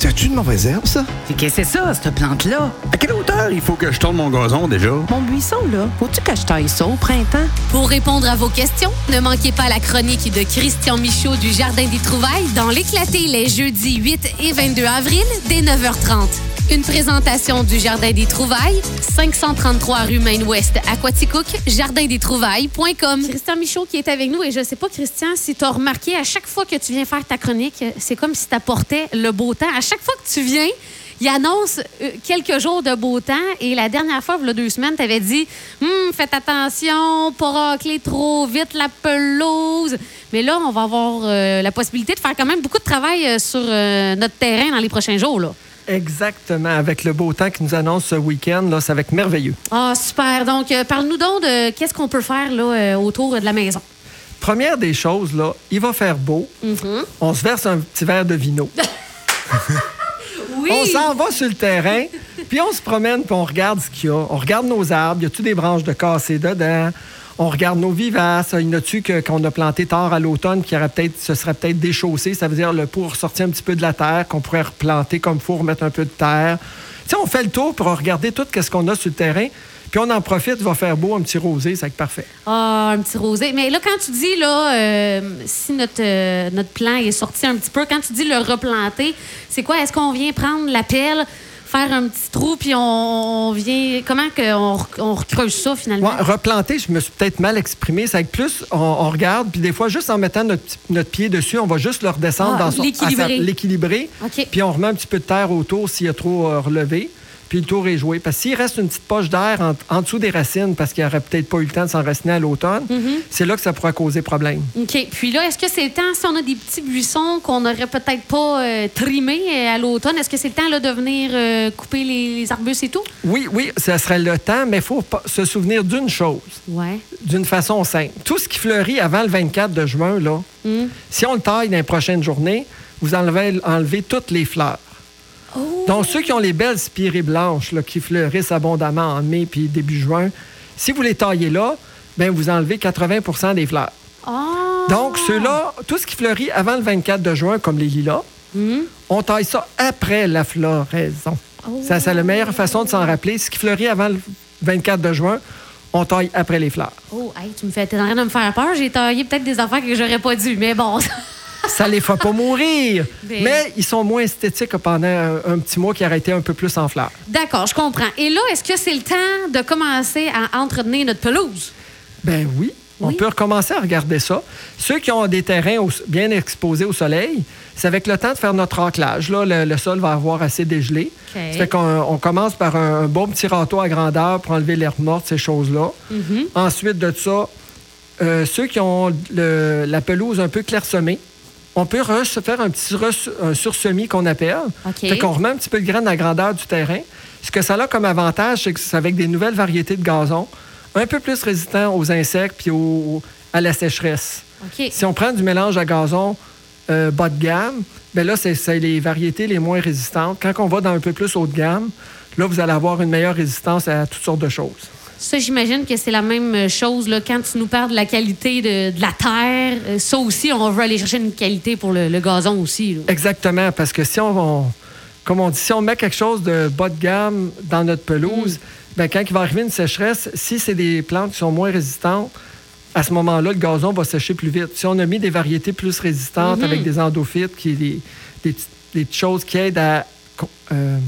C'était-tu une mauvaise herbe, ça? Qu'est-ce que c'est ça, cette plante-là? À quelle hauteur il faut que je tourne mon gazon déjà? Mon buisson, là, faut-tu que je taille ça au printemps? Pour répondre à vos questions, ne manquez pas la chronique de Christian Michaud du Jardin des Trouvailles dans l'éclaté les jeudis 8 et 22 avril dès 9h30. Une présentation du Jardin des Trouvailles, 533 rue Maine-Ouest à Quaticook, jardindestrouvailles.com. Christian Michaud qui est avec nous et je sais pas, Christian, si tu as remarqué, à chaque fois que tu viens faire ta chronique, c'est comme si tu apportais le beau temps. À chaque fois que tu viens, il annonce euh, quelques jours de beau temps et la dernière fois, il y a deux semaines, tu avais dit Hum, faites attention, pas racler trop vite la pelouse. Mais là, on va avoir euh, la possibilité de faire quand même beaucoup de travail euh, sur notre terrain dans les prochains jours. Exactement. Avec le beau temps qui nous annonce ce week-end, là, ça va être merveilleux. Ah, super. Donc, euh, parle-nous donc de qu'est-ce qu'on peut faire là, euh, autour de la maison. Première des choses, là, il va faire beau. Mm-hmm. On se verse un petit verre de vino. Oui! On s'en va sur le terrain, puis on se promène, puis on regarde ce qu'il y a. On regarde nos arbres. Y a-tu des branches de cassé dedans? On regarde nos vivaces. Y en a-tu qu'on a planté tard à l'automne, qui aurait peut-être, ce serait peut-être déchaussé? Ça veut dire le pot ressortir un petit peu de la terre, qu'on pourrait replanter comme il faut, remettre un peu de terre. Tu sais, on fait le tour pour regarder tout ce qu'on a sur le terrain, puis on en profite, il va faire beau, un petit rosé, être parfait. Ah, un petit rosé. Mais là, quand tu dis, là, euh, si notre, euh, notre plan est sorti un petit peu, quand tu dis le replanter, c'est quoi? Est-ce qu'on vient prendre la pelle, faire un petit trou, puis on, on vient. Comment qu'on rec- on recreuse ça, finalement? Ouais, replanter, je me suis peut-être mal exprimé. C'est que plus on, on regarde, puis des fois, juste en mettant notre, pied dessus, on va juste le redescendre Ah, dans son l'équilibrer. Puis on remet un petit peu de terre autour s'il y a trop euh, relevé. Puis le tour est joué. Parce que s'il reste une petite poche d'air en, en dessous des racines, parce qu'il n'aurait peut-être pas eu le temps de s'enraciner à l'automne, Mm-hmm. c'est là que ça pourra causer problème. OK. Puis là, est-ce que c'est le temps, si on a des petits buissons qu'on n'aurait peut-être pas euh, trimés euh, à l'automne, est-ce que c'est le temps là, de venir euh, couper les, les arbustes et tout? Oui, oui, ça serait le temps, mais il faut se souvenir d'une chose, Ouais. d'une façon simple. Tout ce qui fleurit avant le 24 de juin, là, Mm. si on le taille dans les prochaines journées, vous enlevez, enlevez toutes les fleurs. Donc, ceux qui ont les belles spirées blanches là, qui fleurissent abondamment en mai puis début juin, si vous les taillez là, ben vous enlevez 80% des fleurs. Ah! Donc, ceux-là, tout ce qui fleurit avant le 24 de juin, comme les lilas, Mm. on taille ça après la floraison. Oh. Ça, c'est la meilleure façon de s'en rappeler. Ce qui fleurit avant le 24 de juin, on taille après les fleurs. Oh, hey, tu me fais, t'es en train de me faire peur. J'ai taillé peut-être des affaires que j'aurais pas dû, mais bon. Ça les fera pas mourir, mais ils sont moins esthétiques que pendant un, petit mois qui aurait été un peu plus en fleurs. D'accord, je comprends. Et là, est-ce que c'est le temps de commencer à entretenir notre pelouse? Ben oui. On peut recommencer à regarder ça. Ceux qui ont des terrains au- bien exposés au soleil, c'est avec le temps de faire notre raclage. Là, le, le sol va avoir assez dégelé. OK. Ça fait qu'on on commence par un, un bon petit râteau à grandeur pour enlever l'herbe morte, ces choses-là. Mm-hmm. Ensuite de ça, euh, ceux qui ont le- la pelouse un peu clairsemée, on peut faire un petit un sursemis qu'on appelle. OK. Fait qu'on remet un petit peu de graines à la grandeur du terrain. Ce que ça a comme avantage, c'est que c'est avec des nouvelles variétés de gazon, un peu plus résistants aux insectes puis à la sécheresse. Si on prend du mélange à gazon euh, bas de gamme, ben là, c'est les variétés les moins résistantes. Quand on va dans un peu plus haut de gamme, là, vous allez avoir une meilleure résistance à toutes sortes de choses. Ça, j'imagine que c'est la même chose là, quand tu nous parles de la qualité de, de la terre. euh, Ça aussi, on veut aller chercher une qualité pour le, le gazon aussi. là. Exactement, parce que si on, on- comme on dit, si on met quelque chose de bas de gamme dans notre pelouse, ben, quand il va arriver une sécheresse, si c'est des plantes qui sont moins résistantes, à ce moment-là, le gazon va sécher plus vite. Si on a mis des variétés plus résistantes avec des endophytes, qui des, des, choses qui aident à euh,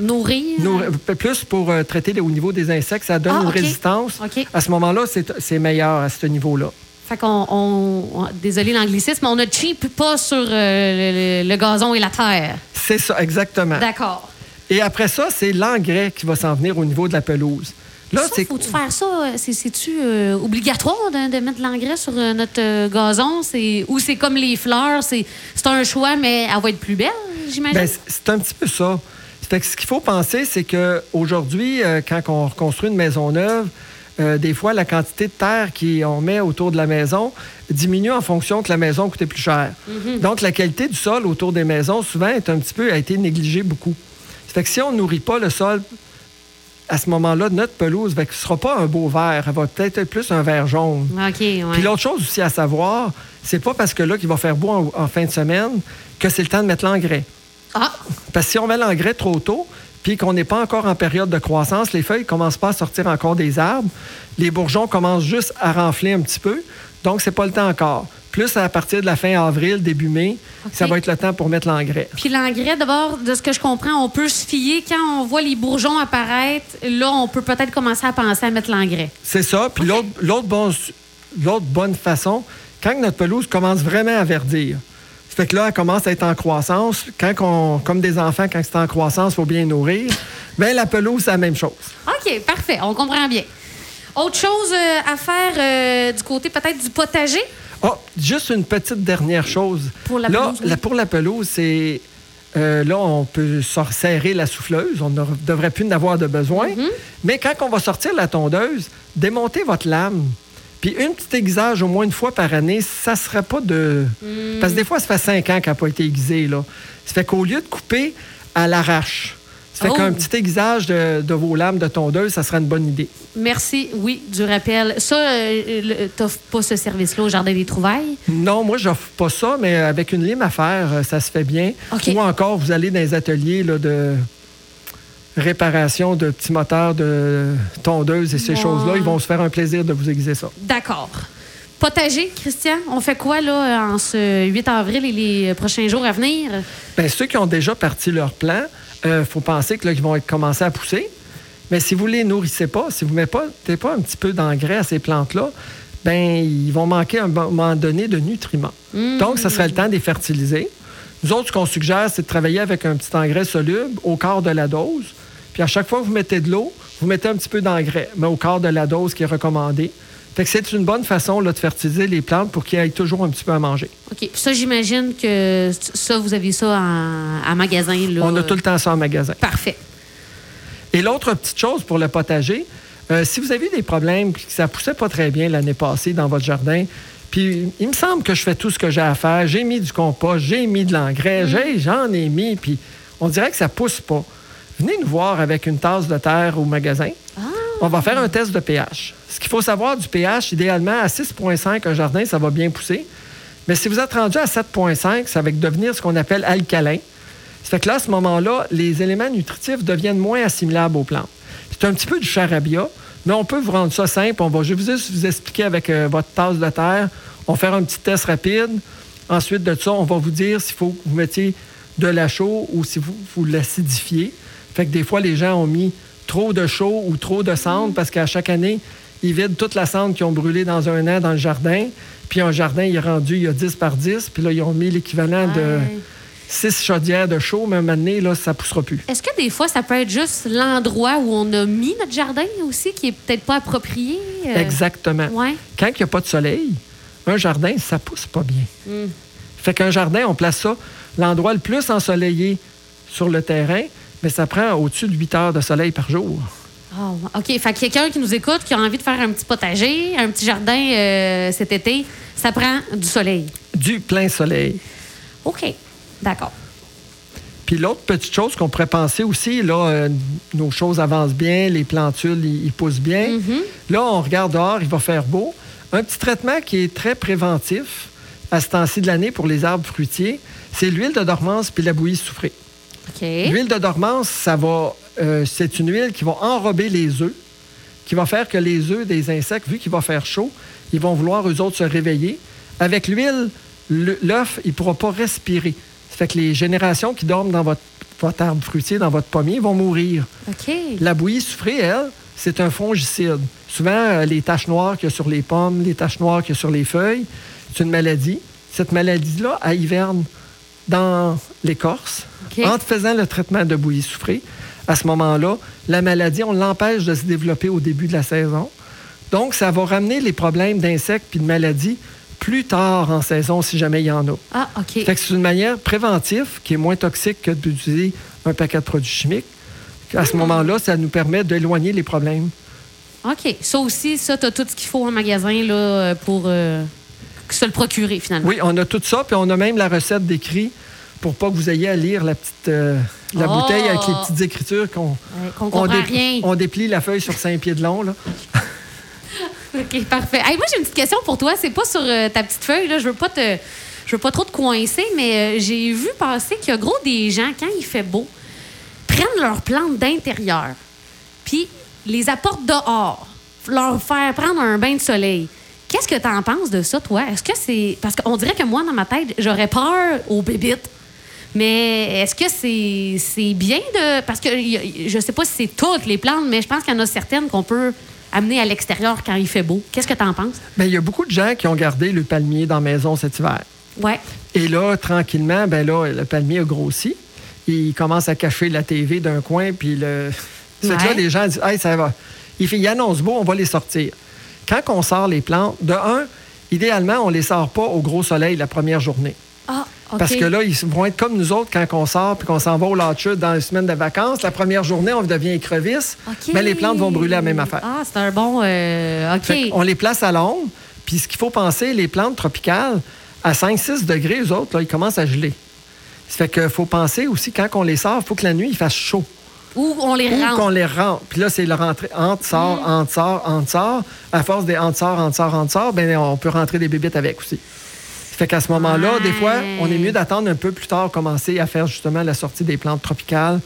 Nourrir? nourrir- plus pour euh, traiter au niveau des insectes, ça donne Ah, une résistance. À ce moment-là, c'est meilleur à ce niveau-là. Fait qu'on. on- désolé l'anglicisme, on ne cheap pas sur euh, le, gazon et la terre. C'est ça, exactement. D'accord. Et après ça, c'est l'engrais qui va s'en venir au niveau de la pelouse. Là, c'est faut-tu faire ça? euh, c'est- C'est-tu euh, obligatoire de, de mettre de l'engrais sur euh, notre gazon? C'est- Ou c'est comme les fleurs, c'est c'est un choix, mais elle va être plus belle, j'imagine? Ben, c'est un petit peu ça. Fait que ce qu'il faut penser, c'est qu'aujourd'hui, quand on reconstruit une maison neuve, euh, des fois, la quantité de terre qu'on met autour de la maison diminue en fonction que la maison coûtait plus cher. Donc, la qualité du sol autour des maisons, souvent, est un petit peu, a été négligée beaucoup. Fait que si on ne nourrit pas le sol, à ce moment-là, notre pelouse ne sera pas un beau vert. Elle va peut-être être plus un vert jaune. OK, ouais. Puis l'autre chose aussi à savoir, c'est pas parce que là qu'il va faire beau en, en fin de semaine que c'est le temps de mettre l'engrais. Ah, Parce que si on met l'engrais trop tôt, puis qu'on n'est pas encore en période de croissance, les feuilles ne commencent pas à sortir encore des arbres. Les bourgeons commencent juste à renfler un petit peu. Donc, c'est pas le temps encore. Plus à partir de la fin avril, début mai, ça va être le temps pour mettre l'engrais. puis l'engrais, d'abord, de ce que je comprends, on peut se fier quand on voit les bourgeons apparaître. Là, on peut peut-être commencer à penser à mettre l'engrais. C'est ça. Puis l'autre- l'autre bon- l'autre bonne façon, quand notre pelouse commence vraiment à verdir, fait que là, elle commence à être en croissance. Quand on, comme des enfants, quand c'est en croissance, il faut bien nourrir. Bien, la pelouse, c'est la même chose. OK, parfait. On comprend bien. Autre chose euh, à faire euh, du côté peut-être du potager? Oh, juste une petite dernière chose. Pour la là, pelouse, oui. la- pour la pelouse, c'est. euh, là, on peut serrer la souffleuse. On ne devrait plus en avoir de besoin. Mm-hmm. Mais quand on va sortir la tondeuse, démontez votre lame. Puis une petite aiguisage au moins une fois par année, ça ne serait pas de. Mm. Parce que des fois, ça fait cinq ans qu'elle n'a pas été aiguisée. Là. Ça fait qu'au lieu de couper, à l'arrache. Ça fait Oh. qu'un petit aiguisage de, de vos lames de tondeuse, ça serait une bonne idée. Merci, oui, du rappel. Ça, euh, tu n'offres pas ce service-là au Jardin des Trouvailles? Non, moi, je n'offre pas ça, mais avec une lime à faire, euh, ça se fait bien. Ou encore, vous allez dans les ateliers là, de réparation de petits moteurs de tondeuse et ces Ouais. choses-là. Ils vont se faire un plaisir de vous aiguiser ça. D'accord. Potager, Christian, on fait quoi là en ce 8 avril et les prochains jours à venir? Bien, ceux qui ont déjà parti leur plan, il faut penser que là, ils vont commencer à pousser. Mais si vous ne les nourrissez pas, si vous ne mettez pas un petit peu d'engrais à ces plantes-là, ben ils vont manquer à un moment donné de nutriments. Donc, ça serait le temps de les fertiliser. Nous autres, ce qu'on suggère, c'est de travailler avec un petit engrais soluble au quart de la dose. Puis à chaque fois que vous mettez de l'eau, vous mettez un petit peu d'engrais, mais au quart de la dose qui est recommandée. Fait que c'est une bonne façon là, de fertiliser les plantes pour qu'ils aient toujours un petit peu à manger. OK. Puis ça, j'imagine que ça, vous avez ça en, en magasin. Là. On a tout le temps ça en magasin. Parfait. Et l'autre petite chose pour le potager, euh, si vous avez des problèmes, puis que ça poussait pas très bien l'année passée dans votre jardin, puis il me semble que je fais tout ce que j'ai à faire, j'ai mis du compost, j'ai mis de l'engrais, j'ai- j'en ai mis, puis on dirait que ça pousse pas. Venez nous voir avec une tasse de terre au magasin. On va faire un test de pH. Ce qu'il faut savoir du pH, idéalement, à 6,5, un jardin, ça va bien pousser. Mais si vous êtes rendu à 7,5, ça va devenir ce qu'on appelle alcalin. Ça fait que là, à ce moment-là, les éléments nutritifs deviennent moins assimilables aux plantes. C'est un petit peu du charabia, mais on peut vous rendre ça simple. On va juste vous- vous expliquer avec euh, votre tasse de terre. On va faire un petit test rapide. Ensuite de ça, on va vous dire s'il faut que vous mettiez de la chaux ou si vous, vous l'acidifiez. Fait que des fois, les gens ont mis trop de chaux ou trop de cendre parce qu'à chaque année, ils vident toute la cendre qu'ils ont brûlée dans un an dans le jardin. Puis un jardin, il est rendu, il y a 10 par 10. Puis là, ils ont mis l'équivalent de. 6 chaudières de chaux, mais un moment donné, là, ça ne poussera plus. Est-ce que des fois, ça peut être juste l'endroit où on a mis notre jardin aussi qui est peut-être pas approprié? euh? Exactement. Ouais. Quand il n'y a pas de soleil, un jardin, ça pousse pas bien. Fait qu'un jardin, on place ça l'endroit le plus ensoleillé sur le terrain, mais ça prend au-dessus de 8 heures de soleil par jour. Oh, OK. Fait que quelqu'un qui nous écoute, qui a envie de faire un petit potager, un petit jardin euh, cet été, ça prend du soleil. Du plein soleil. OK. D'accord. Puis l'autre petite chose qu'on pourrait penser aussi, là, euh, nos choses avancent bien, les plantules, ils, ils poussent bien. Là, on regarde dehors, il va faire beau. Un petit traitement qui est très préventif à ce temps-ci de l'année pour les arbres fruitiers, c'est l'huile de dormance puis la bouillie soufrée. L'huile de dormance, ça va, euh, c'est une huile qui va enrober les œufs, qui va faire que les œufs des insectes, vu qu'il va faire chaud, ils vont vouloir eux autres se réveiller. Avec l'huile, le- l'œuf, il ne pourra pas respirer. Ça fait que les générations qui dorment dans votre, votre arbre fruitier, dans votre pommier, vont mourir. La bouillie soufrée, elle, c'est un fongicide. Souvent, euh, les taches noires qu'il y a sur les pommes, les taches noires qu'il y a sur les feuilles, c'est une maladie. Cette maladie-là, elle hiverne dans l'écorce. En te faisant le traitement de bouillie soufrée, à ce moment-là, la maladie, on l'empêche de se développer au début de la saison. Donc, ça va ramener les problèmes d'insectes puis de maladies plus tard en saison, si jamais il y en a. Ah, OK. Fait que c'est une manière préventive qui est moins toxique que d'utiliser un paquet de produits chimiques. À ce moment-là, ça nous permet d'éloigner les problèmes. OK. Ça aussi, ça, tu as tout ce qu'il faut en magasin là, euh, pour euh, se le procurer, finalement. Oui, on a tout ça, puis on a même la recette décrite pour pas que vous ayez à lire la petite euh, la Oh! bouteille avec les petites écritures qu'on Ouais, on, comprend dé- rien. on déplie la feuille sur cinq pieds de long. Là. OK, parfait. Hey, moi, j'ai une petite question pour toi. C'est pas sur euh, ta petite feuille, là. Je veux pas te, je veux pas trop te coincer, mais euh, j'ai vu passer qu'il y a gros des gens, quand il fait beau, prennent leurs plantes d'intérieur, puis les apportent dehors, leur faire prendre un bain de soleil. Qu'est-ce que tu en penses de ça, toi? Est-ce que c'est. Parce qu'on dirait que moi, dans ma tête, j'aurais peur aux bébites. Mais est-ce que c'est bien de. Parce que je sais pas si c'est toutes les plantes, mais je pense qu'il y en a certaines qu'on peut amener à l'extérieur quand il fait beau. Qu'est-ce que tu en penses? Ben, il y a beaucoup de gens qui ont gardé le palmier dans la maison cet hiver. Ouais. Et là, tranquillement, ben là, le palmier a grossi. Il commence à cacher la TV d'un coin, puis le. C'est là, Ouais. les gens disent Hey, ça va. Il, fait, il annonce beau, on va les sortir. Quand on sort les plantes, de un, idéalement, on les sort pas au gros soleil la première journée. Ah. Parce que là, ils vont être comme nous autres quand on sort puis qu'on s'en va au Latchut dans les semaines de vacances. La première journée, on devient écrevisse. Mais les plantes vont brûler la même affaire. Ah, c'est un bon. euh, OK. On les place à l'ombre. Puis ce qu'il faut penser, les plantes tropicales, à 5-6 degrés, eux autres, là, ils commencent à geler. Ça fait qu'il faut penser aussi, quand on les sort, il faut que la nuit, il fasse chaud. Ou on les Ou rentre? qu'on les rentre? Puis là, c'est le rentrer entre, sort, Mm. entre, sort, entre, sort. À force des entre, sort, entre, sort, entre, sort, ben, on peut rentrer des bébites avec aussi. Ça fait qu'à ce moment-là, des fois, on est mieux d'attendre un peu plus tard, commencer à faire justement la sortie des plantes tropicales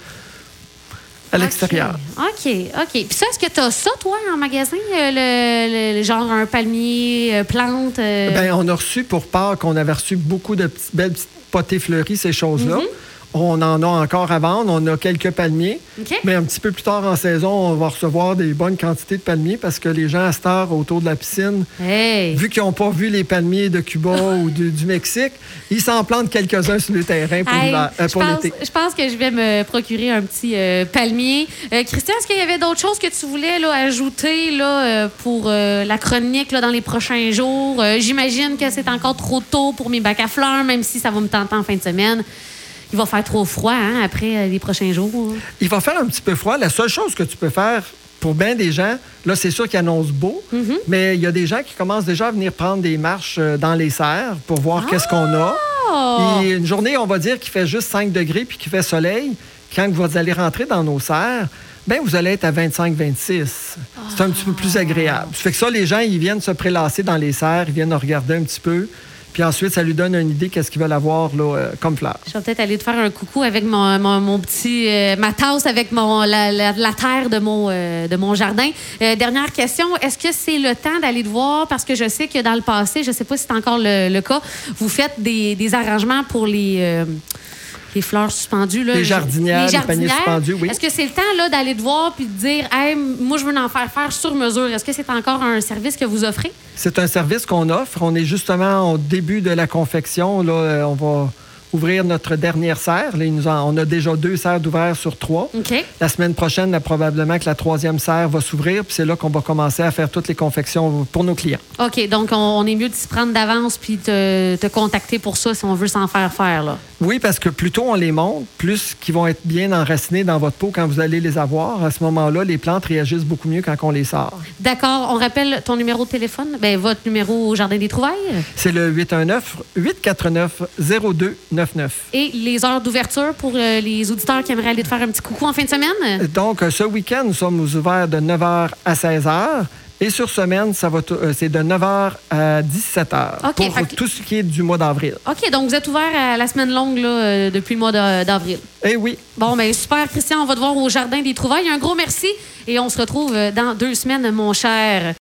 à l'extérieur. OK, OK. Puis ça, est-ce que tu as ça, toi, en magasin? euh, le, le- genre un palmier, euh, plante? euh? Ben, on a reçu pour Pâques, on avait reçu beaucoup de petites- belles petites potées fleuries, ces choses-là. Mhm. On en a encore à vendre. On a quelques palmiers. Mais un petit peu plus tard en saison, on va recevoir des bonnes quantités de palmiers parce que les gens à cette heure autour de la piscine, Hey! vu qu'ils n'ont pas vu les palmiers de Cuba ou du, du Mexique, ils s'en plantent quelques-uns sur le terrain pour Hey, euh, je l'été. Je pense que je vais me procurer un petit euh, palmier. Euh, Christian, est-ce qu'il y avait d'autres choses que tu voulais là, ajouter là, euh, pour la chronique là, dans les prochains jours? J'imagine que c'est encore trop tôt pour mes bacs à fleurs, même si ça va me tenter en fin de semaine. Il va faire trop froid hein, après euh, les prochains jours. Il va faire un petit peu froid. La seule chose que tu peux faire pour bien des gens, là, c'est sûr qu'ils annoncent beau, Mm-hmm. mais il y a des gens qui commencent déjà à venir prendre des marches euh, dans les serres pour voir qu'est-ce qu'on a. Oh! Et une journée, on va dire qu'il fait juste 5 degrés puis qu'il fait soleil. Quand vous allez rentrer dans nos serres, ben vous allez être à 25-26. C'est un petit peu plus agréable. Ça fait que ça, les gens, ils viennent se prélasser dans les serres, ils viennent regarder un petit peu. Puis ensuite, ça lui donne une idée qu'est-ce qu'ils veulent avoir là, euh, comme fleurs. Je vais peut-être aller te faire un coucou avec mon, mon, petit euh, ma tasse avec mon la, la- terre de mon euh, de mon jardin. Dernière question, est-ce que c'est le temps d'aller te voir? Parce que je sais que dans le passé, je sais pas si c'est encore le, le cas, vous faites des, des arrangements pour les les fleurs suspendues là, Les jardinières, les paniers suspendus, oui. Est-ce que c'est le temps là d'aller te voir puis de dire hey, moi je veux en faire faire sur mesure. Est-ce que c'est encore un service que vous offrez? C'est un service qu'on offre. On est justement au début de la confection. Là, euh, on va ouvrir notre dernière serre. Là, il nous en- on a déjà deux serres d'ouvert sur trois. La semaine prochaine, là, probablement que la troisième serre va s'ouvrir, puis c'est là qu'on va commencer à faire toutes les confections pour nos clients. OK, donc on, on est mieux de s'y prendre d'avance puis te, te contacter pour ça si on veut s'en faire faire là. Oui, parce que plus tôt on les monte, plus qu'ils vont être bien enracinés dans votre peau quand vous allez les avoir. À ce moment-là, les plantes réagissent beaucoup mieux quand on les sort. D'accord. On rappelle ton numéro de téléphone? Ben, votre numéro au Jardin des Trouvailles? C'est le 819-849-0299. Et les heures d'ouverture pour euh, les auditeurs qui aimeraient aller te faire un petit coucou en fin de semaine? Donc, euh, ce week-end, nous sommes ouverts de 9h à 16h. Et sur semaine, ça va euh, c'est de 9h à 17h OK, pour que- tout ce qui est du mois d'avril. OK, donc vous êtes ouvert à la semaine longue là, euh, depuis le mois d'avril. Eh oui, Bon, ben super, Christian. On va te voir au Jardin des Trouvailles. Un gros merci et on se retrouve dans deux semaines, mon cher.